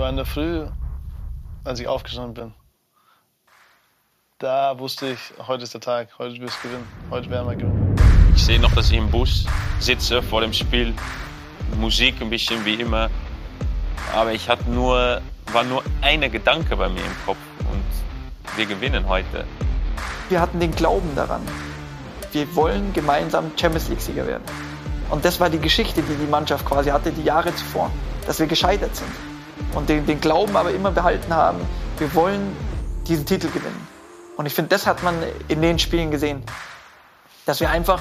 war in der Früh, als ich aufgestanden bin. Da wusste ich, heute ist der Tag, heute wirst du gewinnen, heute werden wir gewinnen. Ich sehe noch, dass ich im Bus sitze vor dem Spiel. Musik ein bisschen wie immer. Aber ich hatte nur, war nur eine Gedanke bei mir im Kopf und wir gewinnen heute. Wir hatten den Glauben daran. Wir wollen gemeinsam Champions League-Sieger werden. Und das war die Geschichte, die die Mannschaft quasi hatte, die Jahre zuvor, dass wir gescheitert sind. Und den, den Glauben aber immer behalten haben, wir wollen diesen Titel gewinnen. Und ich finde, das hat man in den Spielen gesehen, dass wir einfach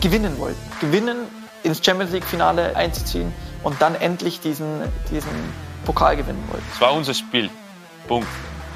gewinnen wollten. Gewinnen, ins Champions League-Finale einzuziehen und dann endlich diesen, diesen Pokal gewinnen wollten. Es war unser Spiel. Punkt.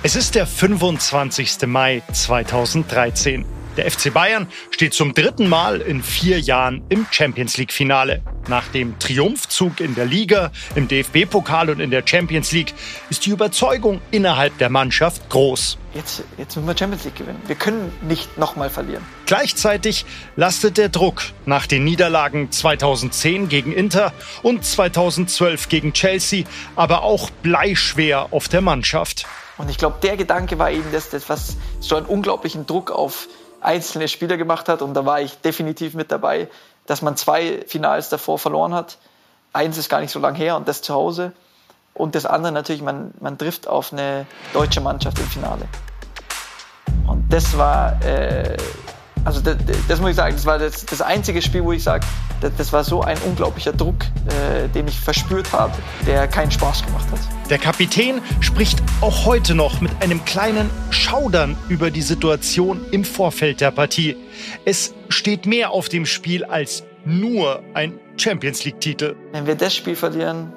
Es ist der 25. Mai 2013. Der FC Bayern steht zum dritten Mal in vier Jahren im Champions League-Finale. Nach dem Triumphzug in der Liga, im DFB-Pokal und in der Champions League ist die Überzeugung innerhalb der Mannschaft groß. Jetzt, jetzt müssen wir Champions League gewinnen. Wir können nicht nochmal verlieren. Gleichzeitig lastet der Druck nach den Niederlagen 2010 gegen Inter und 2012 gegen Chelsea aber auch bleischwer auf der Mannschaft. Und ich glaube, der Gedanke war eben das, das, was so einen unglaublichen Druck auf einzelne Spieler gemacht hat. Und da war ich definitiv mit dabei, dass man zwei Finals davor verloren hat. Eins ist gar nicht so lang her und das zu Hause. Und das andere natürlich, man, man trifft auf eine deutsche Mannschaft im Finale. Und das war, äh, also das, das, muss ich sagen, das war das, das einzige Spiel, wo ich sage, das, das, war so ein unglaublicher Druck, äh, den ich verspürt habe, der keinen Spaß gemacht hat. Der Kapitän spricht auch heute noch mit einem kleinen Schaudern über die Situation im Vorfeld der Partie. Es steht mehr auf dem Spiel als nur ein Champions League-Titel. Wenn wir das Spiel verlieren,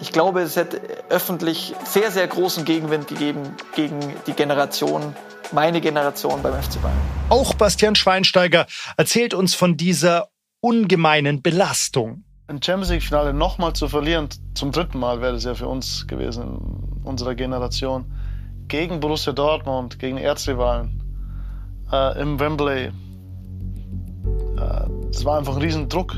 ich glaube, es hätte öffentlich sehr, sehr großen Gegenwind gegeben gegen die Generation, meine Generation beim FC Bayern. Auch Bastian Schweinsteiger erzählt uns von dieser ungemeinen Belastung ein Champions League-Finale nochmal zu verlieren, zum dritten Mal wäre das ja für uns gewesen, in unserer Generation, gegen Borussia Dortmund, gegen Erzrivalen äh, im Wembley. Äh, das war einfach ein Riesendruck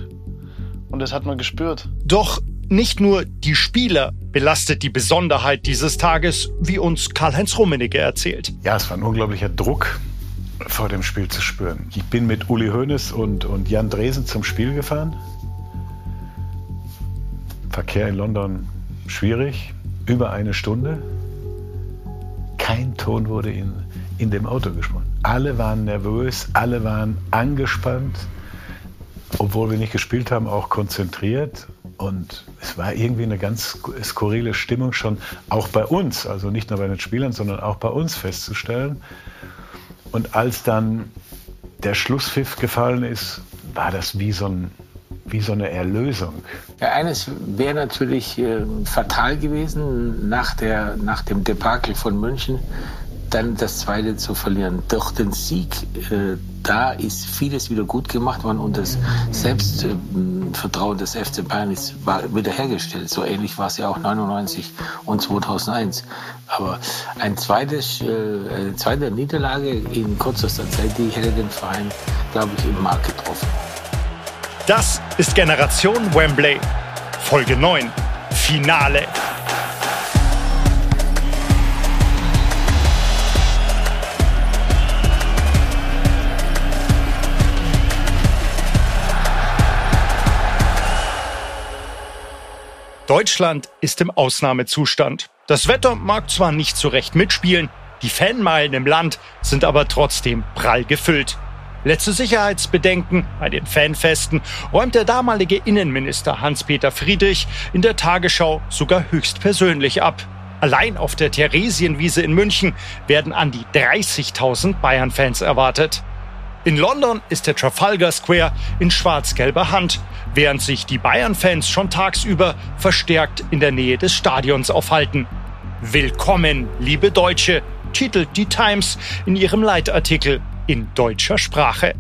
und das hat man gespürt. Doch nicht nur die Spieler belastet die Besonderheit dieses Tages, wie uns Karl-Heinz Rummenigge erzählt. Ja, es war ein unglaublicher Druck vor dem Spiel zu spüren. Ich bin mit Uli Hoeneß und, und Jan Dresen zum Spiel gefahren. Verkehr in London schwierig, über eine Stunde. Kein Ton wurde in, in dem Auto gesprochen. Alle waren nervös, alle waren angespannt, obwohl wir nicht gespielt haben, auch konzentriert. Und es war irgendwie eine ganz skurrile Stimmung schon auch bei uns, also nicht nur bei den Spielern, sondern auch bei uns festzustellen. Und als dann der Schlusspfiff gefallen ist, war das wie so ein wie so eine Erlösung. Ja, eines wäre natürlich äh, fatal gewesen, nach, der, nach dem Debakel von München dann das zweite zu verlieren. Durch den Sieg, äh, da ist vieles wieder gut gemacht worden und das Selbstvertrauen des FC Bayern ist, wiederhergestellt. So ähnlich war es ja auch 99 und 2001. Aber ein zweites, äh, eine zweite Niederlage in kurzer Zeit, die hätte den Verein, glaube ich, im Markt getroffen. Das ist Generation Wembley. Folge 9. Finale. Deutschland ist im Ausnahmezustand. Das Wetter mag zwar nicht so recht mitspielen, die Fanmeilen im Land sind aber trotzdem prall gefüllt. Letzte Sicherheitsbedenken bei den Fanfesten räumt der damalige Innenminister Hans-Peter Friedrich in der Tagesschau sogar höchstpersönlich ab. Allein auf der Theresienwiese in München werden an die 30.000 Bayern-Fans erwartet. In London ist der Trafalgar Square in schwarz-gelber Hand, während sich die Bayern-Fans schon tagsüber verstärkt in der Nähe des Stadions aufhalten. Willkommen, liebe Deutsche, titelt die Times in ihrem Leitartikel in deutscher Sprache.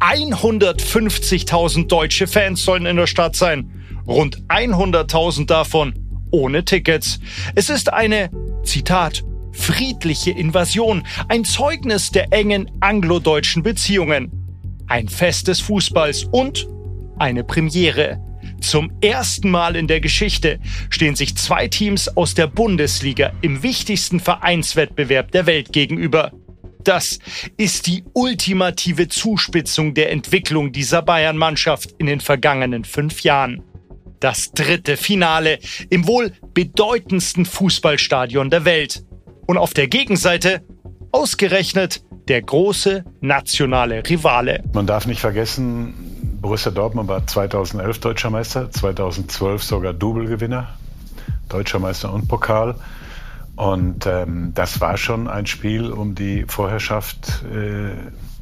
150.000 deutsche Fans sollen in der Stadt sein. Rund 100.000 davon ohne Tickets. Es ist eine, Zitat, friedliche Invasion, ein Zeugnis der engen anglo-deutschen Beziehungen, ein Fest des Fußballs und eine Premiere. Zum ersten Mal in der Geschichte stehen sich zwei Teams aus der Bundesliga im wichtigsten Vereinswettbewerb der Welt gegenüber. Das ist die ultimative Zuspitzung der Entwicklung dieser Bayern-Mannschaft in den vergangenen fünf Jahren. Das dritte Finale im wohl bedeutendsten Fußballstadion der Welt. Und auf der Gegenseite ausgerechnet der große nationale Rivale. Man darf nicht vergessen, Borussia Dortmund war 2011 Deutscher Meister, 2012 sogar Double-Gewinner, Deutscher Meister und Pokal. Und ähm, das war schon ein Spiel um die Vorherrschaft äh,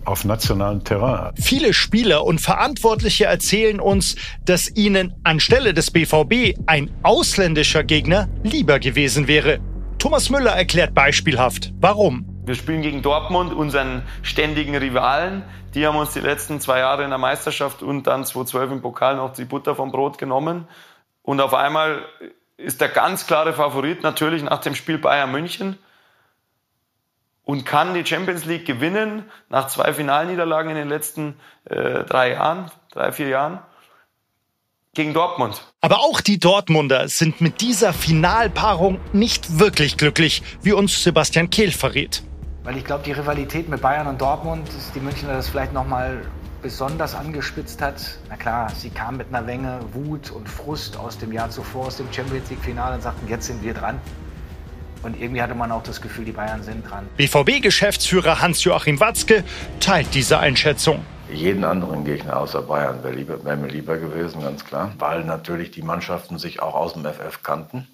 auf nationalem Terrain. Viele Spieler und Verantwortliche erzählen uns, dass ihnen anstelle des BVB ein ausländischer Gegner lieber gewesen wäre. Thomas Müller erklärt beispielhaft, warum. Wir spielen gegen Dortmund, unseren ständigen Rivalen. Die haben uns die letzten zwei Jahre in der Meisterschaft und dann 2012 im Pokal noch die Butter vom Brot genommen. Und auf einmal ist der ganz klare Favorit natürlich nach dem Spiel Bayern München und kann die Champions League gewinnen nach zwei Finalniederlagen in den letzten äh, drei Jahren, drei, vier Jahren gegen Dortmund. Aber auch die Dortmunder sind mit dieser Finalpaarung nicht wirklich glücklich, wie uns Sebastian Kehl verrät. Weil ich glaube, die Rivalität mit Bayern und Dortmund, dass die Münchner das vielleicht noch mal besonders angespitzt hat. Na klar, sie kamen mit einer Menge Wut und Frust aus dem Jahr zuvor, aus dem Champions League-Finale und sagten, jetzt sind wir dran. Und irgendwie hatte man auch das Gefühl, die Bayern sind dran. BVB-Geschäftsführer Hans-Joachim Watzke teilt diese Einschätzung. Jeden anderen Gegner außer Bayern wäre wär mir lieber gewesen, ganz klar. Weil natürlich die Mannschaften sich auch aus dem FF kannten.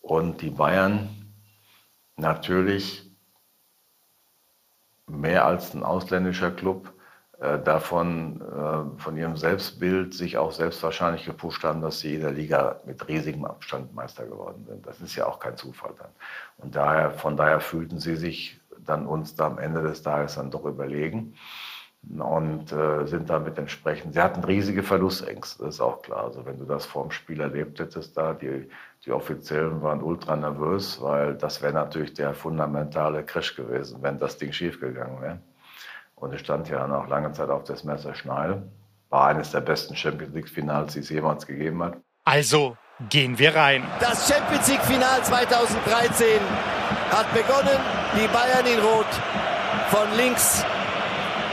Und die Bayern natürlich mehr als ein ausländischer Club äh, davon, äh, von ihrem Selbstbild sich auch selbst wahrscheinlich gepusht haben, dass sie in der Liga mit riesigem Abstand Meister geworden sind. Das ist ja auch kein Zufall dann. Und daher, von daher fühlten sie sich dann uns da am Ende des Tages dann doch überlegen und äh, sind damit entsprechend, sie hatten riesige Verlustängste, das ist auch klar. Also wenn du das vorm Spiel erlebt hättest da, die, die Offiziellen waren ultra nervös, weil das wäre natürlich der fundamentale Crash gewesen, wenn das Ding schiefgegangen wäre. Und es stand ja noch lange Zeit auf das Messerschneide. War eines der besten Champions League-Finals, die es jemals gegeben hat. Also gehen wir rein. Das Champions League-Final 2013 hat begonnen. Die Bayern in Rot von links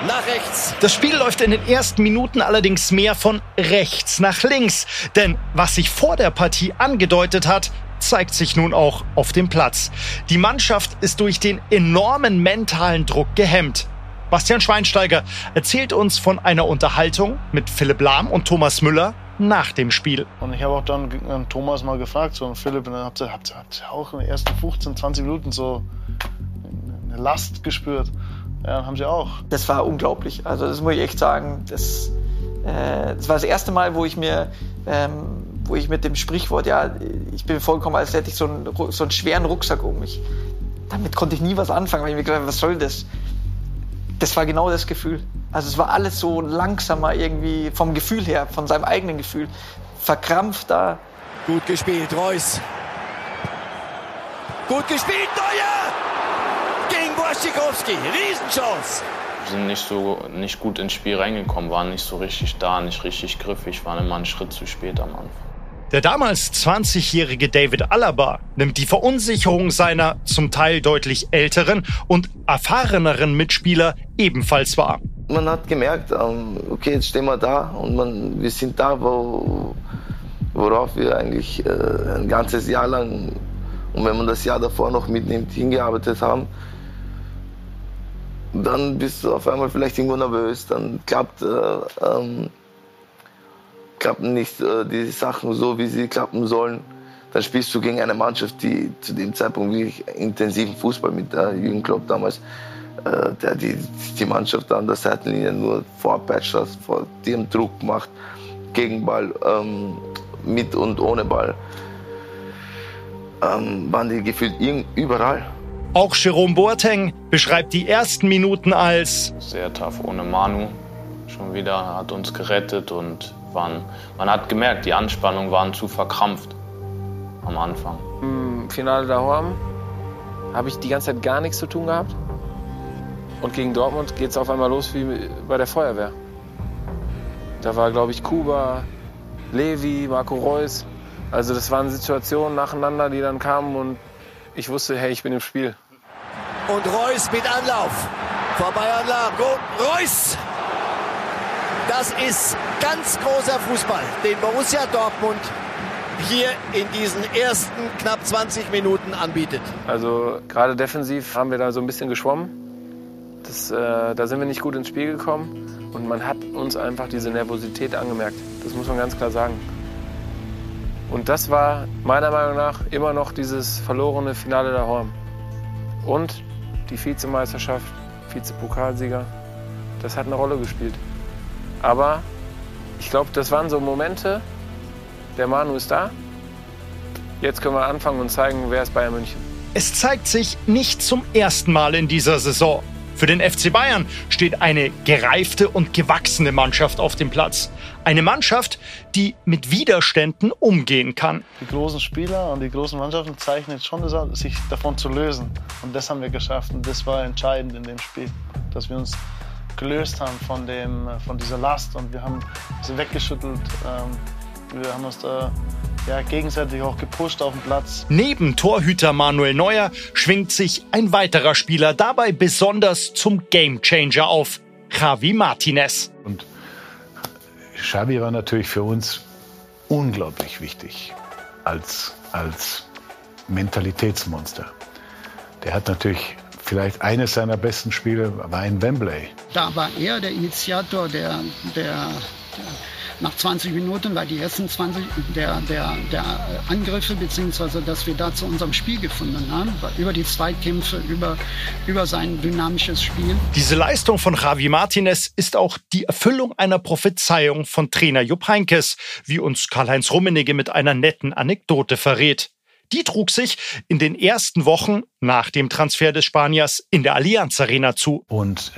nach rechts. Das Spiel läuft in den ersten Minuten allerdings mehr von rechts nach links. Denn was sich vor der Partie angedeutet hat, zeigt sich nun auch auf dem Platz. Die Mannschaft ist durch den enormen mentalen Druck gehemmt. Bastian Schweinsteiger erzählt uns von einer Unterhaltung mit Philipp Lahm und Thomas Müller nach dem Spiel. Und ich habe auch dann äh, Thomas mal gefragt, so Philipp, habt ihr, habt, ihr, habt ihr auch in den ersten 15, 20 Minuten so eine Last gespürt? Ja, haben sie auch. Das war unglaublich. Also das muss ich echt sagen. Das, äh, das war das erste Mal, wo ich mir, ähm, wo ich mit dem Sprichwort, ja, ich bin vollkommen, als hätte ich so einen, so einen schweren Rucksack um mich. Damit konnte ich nie was anfangen, weil ich mir gedacht habe, was soll das? Das war genau das Gefühl. Also es war alles so langsamer irgendwie vom Gefühl her, von seinem eigenen Gefühl. Verkrampfter. Gut gespielt, Reus. Gut gespielt, Neuer! Gegen Wojciechowski, Riesenchance. Wir sind nicht so nicht gut ins Spiel reingekommen, waren nicht so richtig da, nicht richtig griffig, waren immer einen Schritt zu spät am Anfang. Der damals 20-jährige David Alaba nimmt die Verunsicherung seiner zum Teil deutlich älteren und erfahreneren Mitspieler ebenfalls wahr. Man hat gemerkt, ähm, okay, jetzt stehen wir da und man, wir sind da, wo, worauf wir eigentlich äh, ein ganzes Jahr lang und wenn man das Jahr davor noch mitnimmt, hingearbeitet haben, dann bist du auf einmal vielleicht irgendwo nervös, dann klappt äh, ähm, klappen nicht äh, die Sachen so, wie sie klappen sollen, dann spielst du gegen eine Mannschaft, die zu dem Zeitpunkt wirklich intensiven Fußball mit der Jürgen Klopp damals, äh, der die, die Mannschaft an der Seitenlinie nur vorpeitscht, vor dem Druck macht, gegen Ball, ähm, mit und ohne Ball, ähm, waren die gefühlt überall. Auch Jerome Boateng beschreibt die ersten Minuten als sehr tough ohne Manu. Schon wieder hat uns gerettet und waren, man hat gemerkt, die Anspannungen waren zu verkrampft am Anfang. Im Finale da Horm habe ich die ganze Zeit gar nichts zu tun gehabt. Und gegen Dortmund geht es auf einmal los wie bei der Feuerwehr. Da war, glaube ich, Kuba, Levi, Marco Reus. Also das waren Situationen nacheinander, die dann kamen und ich wusste, hey, ich bin im Spiel. Und Reus mit Anlauf. Vorbei an Largo. Reus! Das ist ganz großer Fußball, den Borussia Dortmund hier in diesen ersten knapp 20 Minuten anbietet. Also gerade defensiv haben wir da so ein bisschen geschwommen. Das, äh, da sind wir nicht gut ins Spiel gekommen und man hat uns einfach diese Nervosität angemerkt. Das muss man ganz klar sagen. Und das war meiner Meinung nach immer noch dieses verlorene Finale der Horm. Und die Vizemeisterschaft, Vizepokalsieger, das hat eine Rolle gespielt. Aber ich glaube, das waren so Momente, der Manu ist da. Jetzt können wir anfangen und zeigen, wer ist Bayern München. Es zeigt sich nicht zum ersten Mal in dieser Saison. Für den FC Bayern steht eine gereifte und gewachsene Mannschaft auf dem Platz. Eine Mannschaft, die mit Widerständen umgehen kann. Die großen Spieler und die großen Mannschaften zeichnen schon das sich davon zu lösen. Und das haben wir geschafft. Und das war entscheidend in dem Spiel, dass wir uns gelöst haben von, dem, von dieser Last und wir haben sie weggeschüttelt. Ähm, wir haben uns da ja, gegenseitig auch gepusht auf dem Platz. Neben Torhüter Manuel Neuer schwingt sich ein weiterer Spieler dabei besonders zum Gamechanger auf, Javi Martinez. Und Xavi war natürlich für uns unglaublich wichtig als, als Mentalitätsmonster. Der hat natürlich vielleicht eines seiner besten Spiele war in Wembley. Da war er der Initiator der, der, der nach 20 Minuten war die ersten 20 der, der, der Angriffe, beziehungsweise dass wir da zu unserem Spiel gefunden haben, über die Zweikämpfe, über, über sein dynamisches Spiel. Diese Leistung von Javi Martinez ist auch die Erfüllung einer Prophezeiung von Trainer Jupp Heynckes, wie uns Karl-Heinz Rummenigge mit einer netten Anekdote verrät. Die trug sich in den ersten Wochen nach dem Transfer des Spaniers in der Allianz Arena zu. Und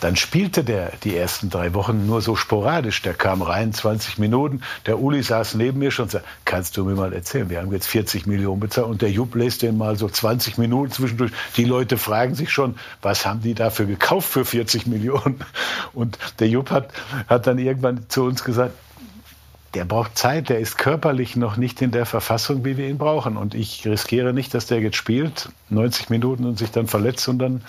dann spielte der die ersten drei Wochen nur so sporadisch. Der kam rein, 20 Minuten. Der Uli saß neben mir schon und sagte, kannst du mir mal erzählen, wir haben jetzt 40 Millionen bezahlt. Und der Jupp lässt den mal so 20 Minuten zwischendurch. Die Leute fragen sich schon, was haben die dafür gekauft für 40 Millionen? Und der Jupp hat, hat dann irgendwann zu uns gesagt, der braucht Zeit, der ist körperlich noch nicht in der Verfassung, wie wir ihn brauchen. Und ich riskiere nicht, dass der jetzt spielt, 90 Minuten und sich dann verletzt und dann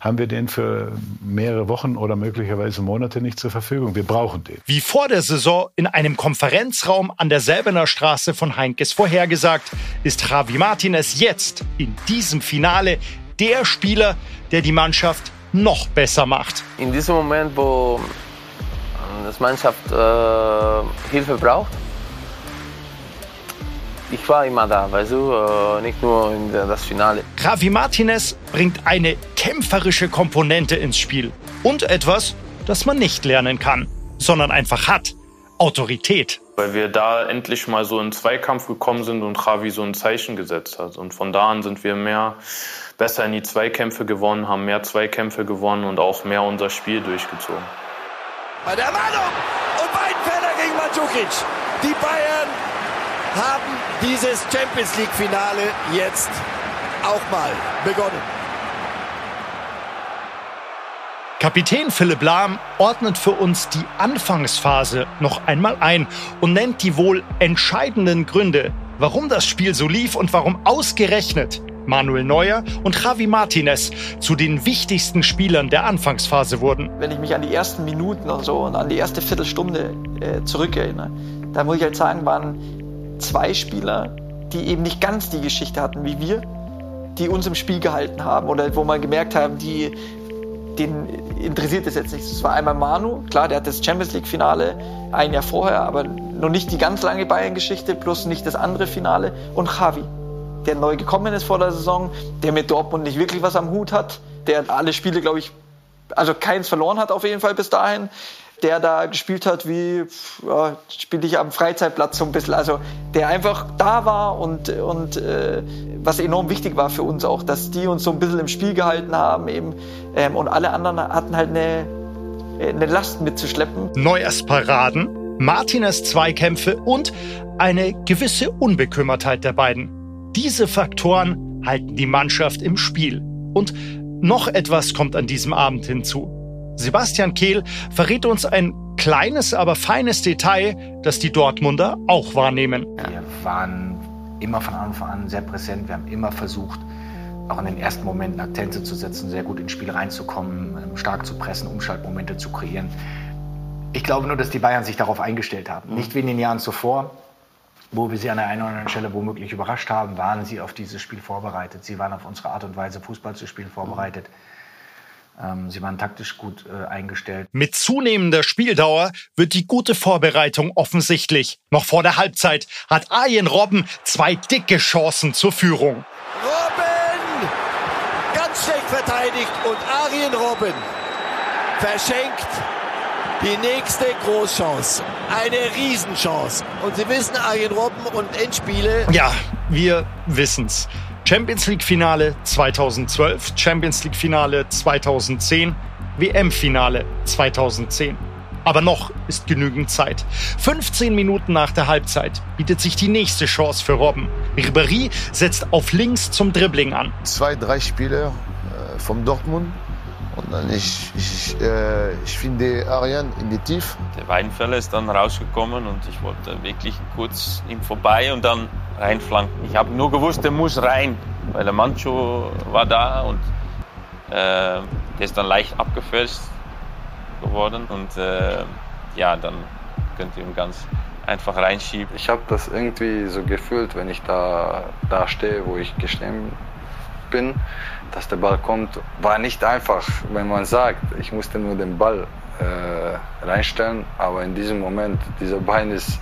haben wir den für mehrere Wochen oder möglicherweise Monate nicht zur Verfügung. Wir brauchen den. Wie vor der Saison in einem Konferenzraum an der Selbener Straße von Heinkes vorhergesagt, ist Javi Martinez jetzt in diesem Finale der Spieler, der die Mannschaft noch besser macht. In diesem Moment, wo das Mannschaft äh, Hilfe braucht, ich war immer da, weißt du, äh, nicht nur in das Finale. Javi Martinez bringt eine kämpferische Komponente ins Spiel und etwas, das man nicht lernen kann, sondern einfach hat. Autorität. Weil wir da endlich mal so in Zweikampf gekommen sind und Javi so ein Zeichen gesetzt hat. Und von da an sind wir mehr besser in die Zweikämpfe gewonnen, haben mehr Zweikämpfe gewonnen und auch mehr unser Spiel durchgezogen. Bei der Ermahnung und Weidenfeller gegen Mandzukic. Die Bayern haben dieses Champions League-Finale jetzt auch mal begonnen. Kapitän Philipp Lahm ordnet für uns die Anfangsphase noch einmal ein und nennt die wohl entscheidenden Gründe, warum das Spiel so lief und warum ausgerechnet Manuel Neuer und Javi Martinez zu den wichtigsten Spielern der Anfangsphase wurden. Wenn ich mich an die ersten Minuten und so und an die erste Viertelstunde äh, zurückerinnere, da muss ich halt sagen, waren zwei Spieler, die eben nicht ganz die Geschichte hatten wie wir, die uns im Spiel gehalten haben oder wo man gemerkt haben, die, den interessiert es jetzt nicht. Das war einmal Manu, klar, der hat das Champions League Finale ein Jahr vorher, aber noch nicht die ganz lange Bayern-Geschichte, plus nicht das andere Finale. Und Javi, der neu gekommen ist vor der Saison, der mit Dortmund nicht wirklich was am Hut hat, der alle Spiele, glaube ich, also keins verloren hat auf jeden Fall bis dahin, der da gespielt hat wie, ja, spiele ich am Freizeitplatz so ein bisschen, also der einfach da war und, und äh, was enorm wichtig war für uns auch, dass die uns so ein bisschen im Spiel gehalten haben eben ähm, und alle anderen hatten halt eine, eine Last mitzuschleppen. Neuers Paraden, Martinez Zweikämpfe und eine gewisse Unbekümmertheit der beiden. Diese Faktoren halten die Mannschaft im Spiel. Und noch etwas kommt an diesem Abend hinzu. Sebastian Kehl verrät uns ein Kleines, aber feines Detail, das die Dortmunder auch wahrnehmen. Wir waren immer von Anfang an sehr präsent. Wir haben immer versucht, auch in den ersten Momenten Akzente zu setzen, sehr gut ins Spiel reinzukommen, ähm, stark zu pressen, Umschaltmomente zu kreieren. Ich glaube nur, dass die Bayern sich darauf eingestellt haben. Mhm. Nicht wie in den Jahren zuvor, wo wir sie an der einen oder anderen Stelle womöglich überrascht haben, waren sie auf dieses Spiel vorbereitet. Sie waren auf unsere Art und Weise, Fußball zu spielen, vorbereitet. Ähm, sie waren taktisch gut äh, eingestellt. Mit zunehmender Spieldauer wird die gute Vorbereitung offensichtlich. Noch vor der Halbzeit hat Arjen Robben zwei dicke Chancen zur Führung. Robben! Ganz schlecht verteidigt und Arjen Robben verschenkt die nächste Großchance. Eine Riesenchance. Und Sie wissen, Arjen Robben und Endspiele. Ja, wir wissen's. Champions League Finale 2012, Champions League Finale 2010, WM Finale 2010. Aber noch ist genügend Zeit. 15 Minuten nach der Halbzeit bietet sich die nächste Chance für Robben. Ribéry setzt auf links zum Dribbling an. Zwei, drei Spieler äh, vom Dortmund und dann ich, ich, äh, ich finde Ariane in die Tief. Der Weinfeller ist dann rausgekommen und ich wollte wirklich kurz ihm vorbei und dann reinflanken. Ich habe nur gewusst, der muss rein, weil der Mancho war da und äh, der ist dann leicht abgefälscht geworden und äh, ja, dann könnt ihr ihn ganz einfach reinschieben. Ich habe das irgendwie so gefühlt, wenn ich da, da stehe, wo ich gestehen bin, dass der Ball kommt, war nicht einfach, wenn man sagt, ich musste nur den Ball äh, reinstellen, aber in diesem Moment, dieser Bein ist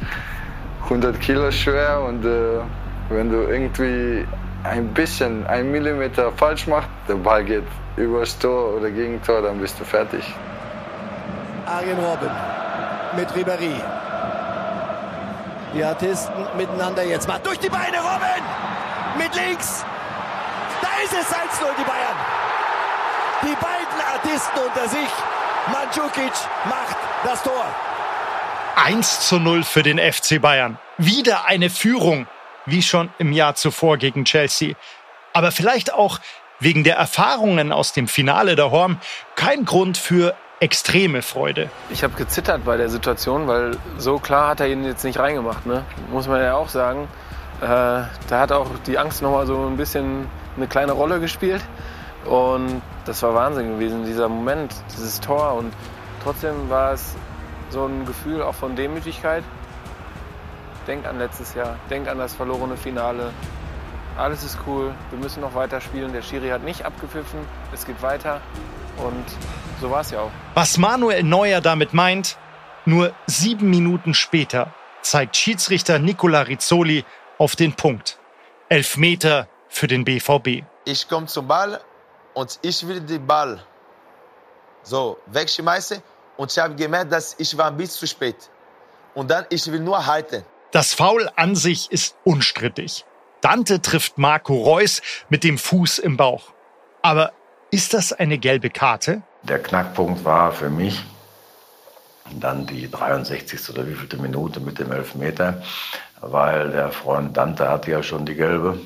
100 Kilo schwer und äh, wenn du irgendwie ein bisschen, ein Millimeter falsch machst, der Ball geht übers Tor oder gegen Tor, dann bist du fertig. Arjen Robben mit Ribéry. Die Artisten miteinander jetzt mal durch die Beine, Robben! Mit links, ist es 1-0 die Bayern. Die beiden Artisten unter sich. Mandzukic macht das Tor. 1 zu 0 für den FC Bayern. Wieder eine Führung, wie schon im Jahr zuvor gegen Chelsea. Aber vielleicht auch wegen der Erfahrungen aus dem Finale der Horm kein Grund für extreme Freude. Ich habe gezittert bei der Situation, weil so klar hat er ihn jetzt nicht reingemacht. Ne? Muss man ja auch sagen. Äh, da hat auch die Angst noch mal so ein bisschen eine kleine Rolle gespielt. Und das war Wahnsinn gewesen, dieser Moment, dieses Tor. Und trotzdem war es so ein Gefühl auch von Demütigkeit. Denk an letztes Jahr, denk an das verlorene Finale. Alles ist cool, wir müssen noch weiter spielen. Der Schiri hat nicht abgepfiffen, es geht weiter. Und so war es ja auch. Was Manuel Neuer damit meint, nur sieben Minuten später zeigt Schiedsrichter Nicola Rizzoli auf den Punkt. Elfmeter für den BVB. Ich komme zum Ball und ich will den Ball so wegschmeißen und ich habe gemerkt, dass ich war ein bisschen zu spät. Und dann ich will nur halten. Das Foul an sich ist unstrittig. Dante trifft Marco Reus mit dem Fuß im Bauch. Aber ist das eine gelbe Karte? Der Knackpunkt war für mich dann die 63. oder wievielte Minute mit dem Elfmeter, weil der Freund Dante hatte ja schon die gelbe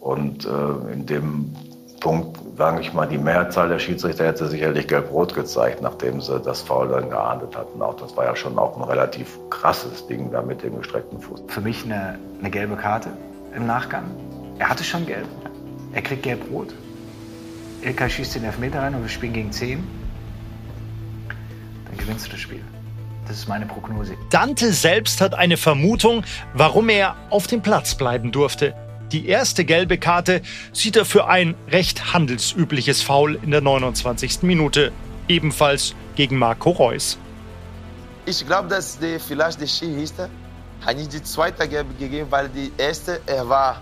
und äh, in dem Punkt, sage ich mal, die Mehrzahl der Schiedsrichter hätte sicherlich gelb-rot gezeigt, nachdem sie das Foul dann geahndet hatten. Auch das war ja schon auch ein relativ krasses Ding da mit dem gestreckten Fuß. Für mich eine, eine gelbe Karte im Nachgang. Er hatte schon gelb. Er kriegt gelb-rot. Ilkay schießt den Elfmeter rein und wir spielen gegen 10. Dann gewinnst du das Spiel. Das ist meine Prognose. Dante selbst hat eine Vermutung, warum er auf dem Platz bleiben durfte. Die erste gelbe Karte sieht er für ein recht handelsübliches Foul in der 29. Minute, ebenfalls gegen Marco Reus. Ich glaube, dass die, vielleicht der Schiedsrichter hat nicht die zweite gelbe gegeben, weil die erste, er war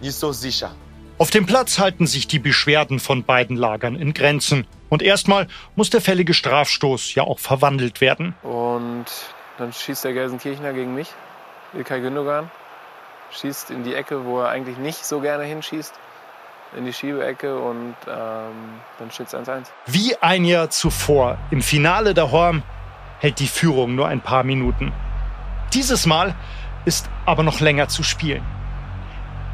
nicht so sicher. Auf dem Platz halten sich die Beschwerden von beiden Lagern in Grenzen. Und erstmal muss der fällige Strafstoß ja auch verwandelt werden. Und dann schießt der Gelsenkirchner gegen mich, Ilkay Gündogan schießt in die Ecke, wo er eigentlich nicht so gerne hinschießt, in die Schiebeecke und ähm, dann steht es 1-1. Wie ein Jahr zuvor im Finale der Horm hält die Führung nur ein paar Minuten. Dieses Mal ist aber noch länger zu spielen.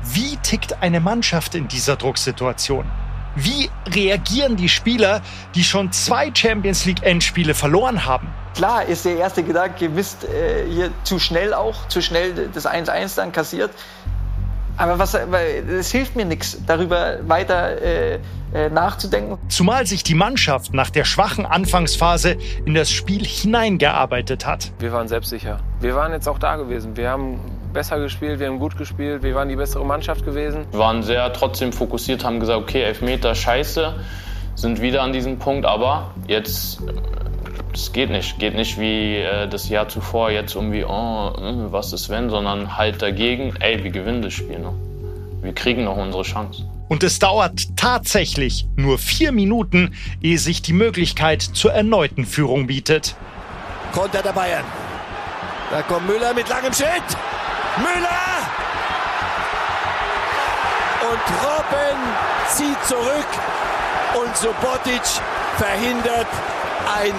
Wie tickt eine Mannschaft in dieser Drucksituation? Wie reagieren die Spieler, die schon zwei Champions League Endspiele verloren haben? Klar ist der erste Gedanke, Mist, äh, hier zu schnell auch, zu schnell das 1-1 dann kassiert. Aber was, es hilft mir nichts, darüber weiter äh, äh, nachzudenken. Zumal sich die Mannschaft nach der schwachen Anfangsphase in das Spiel hineingearbeitet hat. Wir waren selbstsicher. Wir waren jetzt auch da gewesen. Wir haben besser gespielt, wir haben gut gespielt, wir waren die bessere Mannschaft gewesen. Wir waren sehr trotzdem fokussiert, haben gesagt, okay, Elfmeter, scheiße, sind wieder an diesem Punkt, aber jetzt es geht nicht. Geht nicht wie äh, das Jahr zuvor, jetzt irgendwie, oh, äh, was ist wenn, sondern halt dagegen, ey, wir gewinnen das Spiel noch. Wir kriegen noch unsere Chance. Und es dauert tatsächlich nur vier Minuten, ehe sich die Möglichkeit zur erneuten Führung bietet. Konter der Bayern. Da kommt Müller mit langem Schritt. Müller! Und Robben zieht zurück und Subotic verhindert ein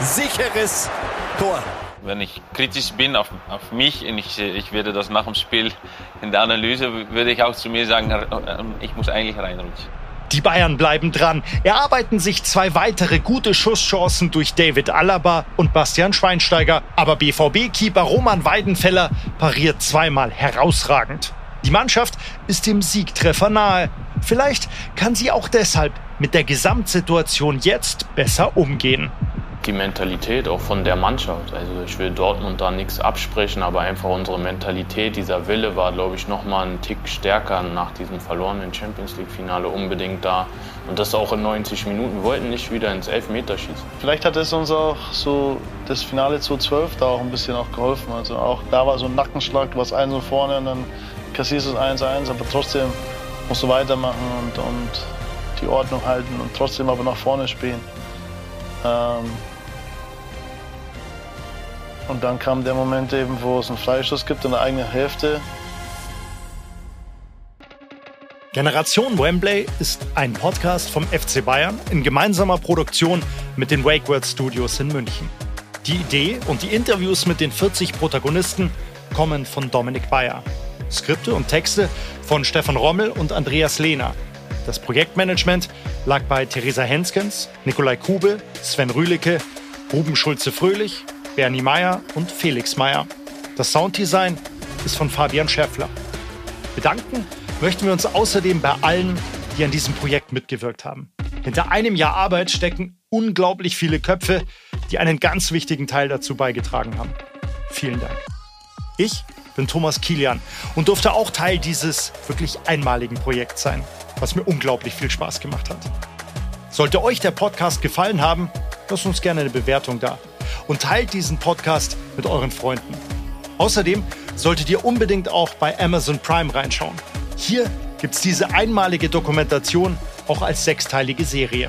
sicheres Tor. Wenn ich kritisch bin auf, auf mich und ich, ich werde das nach dem Spiel in der Analyse, würde ich auch zu mir sagen, äh, ich muss eigentlich reinrutschen. Die Bayern bleiben dran, erarbeiten sich zwei weitere gute Schusschancen durch David Alaba und Bastian Schweinsteiger. Aber BVB-Keeper Roman Weidenfeller pariert zweimal herausragend. Die Mannschaft ist dem Siegtreffer nahe. Vielleicht kann sie auch deshalb mit der Gesamtsituation jetzt besser umgehen die Mentalität auch von der Mannschaft. Also ich will Dortmund da nichts absprechen, aber einfach unsere Mentalität, dieser Wille war, glaube ich, noch mal einen Tick stärker nach diesem verlorenen Champions League-Finale unbedingt da. Und das auch in 90 Minuten. Wir wollten nicht wieder ins Elfmeterschießen. Vielleicht hat es uns auch so das Finale zu 12 da auch ein bisschen auch geholfen. Also auch da war so ein Nackenschlag, du warst 1 so vorne und dann kassierst du 1-1, aber trotzdem musst du weitermachen und, und die Ordnung halten und trotzdem aber nach vorne spielen. Ähm, und dann kam der Moment eben, wo es einen Freistoß gibt in der eigenen Hälfte. Generation Wembley ist ein Podcast vom FC Bayern in gemeinsamer Produktion mit den WakeWord Studios in München. Die Idee und die Interviews mit den 40 Protagonisten kommen von Dominik Bayer. Skripte und Texte von Stefan Rommel und Andreas Lehner. Das Projektmanagement lag bei Theresa Henskens, Nikolai Kube, Sven Rühlicke, Ruben Schulze-Fröhlich Bernie Meyer und Felix Meyer. Das Sounddesign ist von Fabian Schäffler. Bedanken möchten wir uns außerdem bei allen, die an diesem Projekt mitgewirkt haben. Hinter einem Jahr Arbeit stecken unglaublich viele Köpfe, die einen ganz wichtigen Teil dazu beigetragen haben. Vielen Dank. Ich bin Thomas Kilian und durfte auch Teil dieses wirklich einmaligen Projekts sein, was mir unglaublich viel Spaß gemacht hat. Sollte euch der Podcast gefallen haben, lasst uns gerne eine Bewertung da und teilt diesen Podcast mit euren Freunden. Außerdem solltet ihr unbedingt auch bei Amazon Prime reinschauen. Hier gibt es diese einmalige Dokumentation auch als sechsteilige Serie.